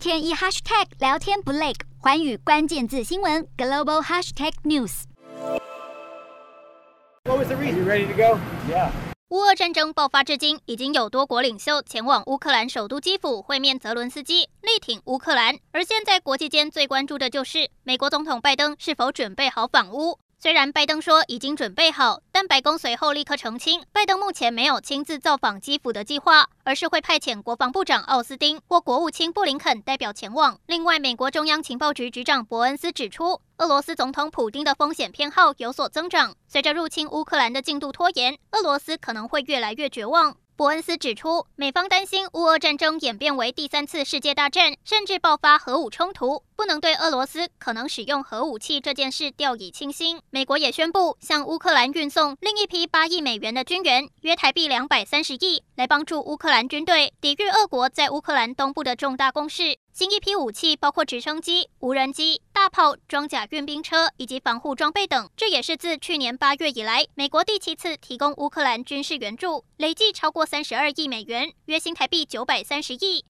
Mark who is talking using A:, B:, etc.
A: 天一 hashtag 聊天不累，环宇关键字新闻 global hashtag news。
B: What was the reason? You ready to go? Yeah.
C: 乌俄战争爆发至今，已经有多国领袖前往乌克兰首都基辅会面泽伦斯基，力挺乌克兰。而现在国际间最关注的就是美国总统拜登是否准备好访乌。虽然拜登说已经准备好，但白宫随后立刻澄清，拜登目前没有亲自造访基辅的计划，而是会派遣国防部长奥斯汀或国务卿布林肯代表前往。另外，美国中央情报局局长伯恩斯指出，俄罗斯总统普丁的风险偏好有所增长，随着入侵乌克兰的进度拖延，俄罗斯可能会越来越绝望。伯恩斯指出，美方担心乌俄战争演变为第三次世界大战，甚至爆发核武冲突。不能对俄罗斯可能使用核武器这件事掉以轻心。美国也宣布向乌克兰运送另一批八亿美元的军援，约台币两百三十亿，来帮助乌克兰军队抵御俄国在乌克兰东部的重大攻势。新一批武器包括直升机、无人机、大炮、装甲运兵车以及防护装备等。这也是自去年八月以来，美国第七次提供乌克兰军事援助，累计超过三十二亿美元，约新台币九百三十亿。